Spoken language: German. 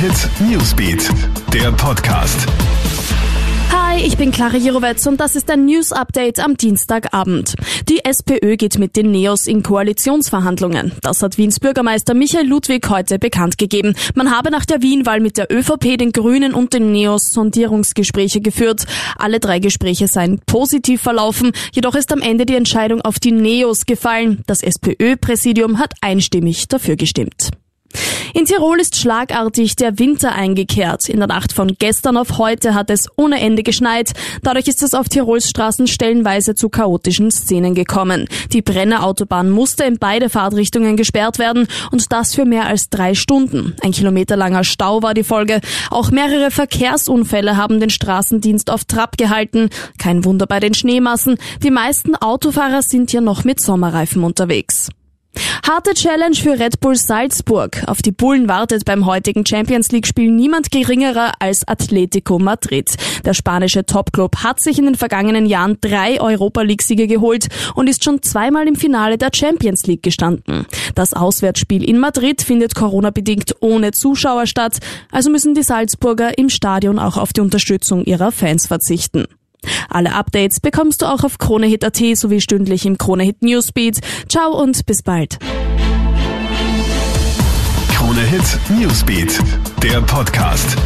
Hit Newsbeat, der Podcast. Hi, ich bin Clara Jirovetz und das ist ein News Update am Dienstagabend. Die SPÖ geht mit den Neos in Koalitionsverhandlungen. Das hat Wiens Bürgermeister Michael Ludwig heute bekannt gegeben. Man habe nach der Wien-Wahl mit der ÖVP, den Grünen und den Neos Sondierungsgespräche geführt. Alle drei Gespräche seien positiv verlaufen, jedoch ist am Ende die Entscheidung auf die Neos gefallen. Das SPÖ-Präsidium hat einstimmig dafür gestimmt. In Tirol ist schlagartig der Winter eingekehrt. In der Nacht von gestern auf heute hat es ohne Ende geschneit. Dadurch ist es auf Tirols Straßen stellenweise zu chaotischen Szenen gekommen. Die Brennerautobahn musste in beide Fahrtrichtungen gesperrt werden und das für mehr als drei Stunden. Ein kilometerlanger Stau war die Folge. Auch mehrere Verkehrsunfälle haben den Straßendienst auf Trab gehalten. Kein Wunder bei den Schneemassen. Die meisten Autofahrer sind ja noch mit Sommerreifen unterwegs. Harte Challenge für Red Bull Salzburg. Auf die Bullen wartet beim heutigen Champions League Spiel niemand geringerer als Atletico Madrid. Der spanische Topclub hat sich in den vergangenen Jahren drei Europa League Siege geholt und ist schon zweimal im Finale der Champions League gestanden. Das Auswärtsspiel in Madrid findet Corona-bedingt ohne Zuschauer statt, also müssen die Salzburger im Stadion auch auf die Unterstützung ihrer Fans verzichten. Alle Updates bekommst du auch auf KroneHit.at sowie stündlich im KroneHit Newsbeat. Ciao und bis bald. KroneHit Newsbeat, der Podcast.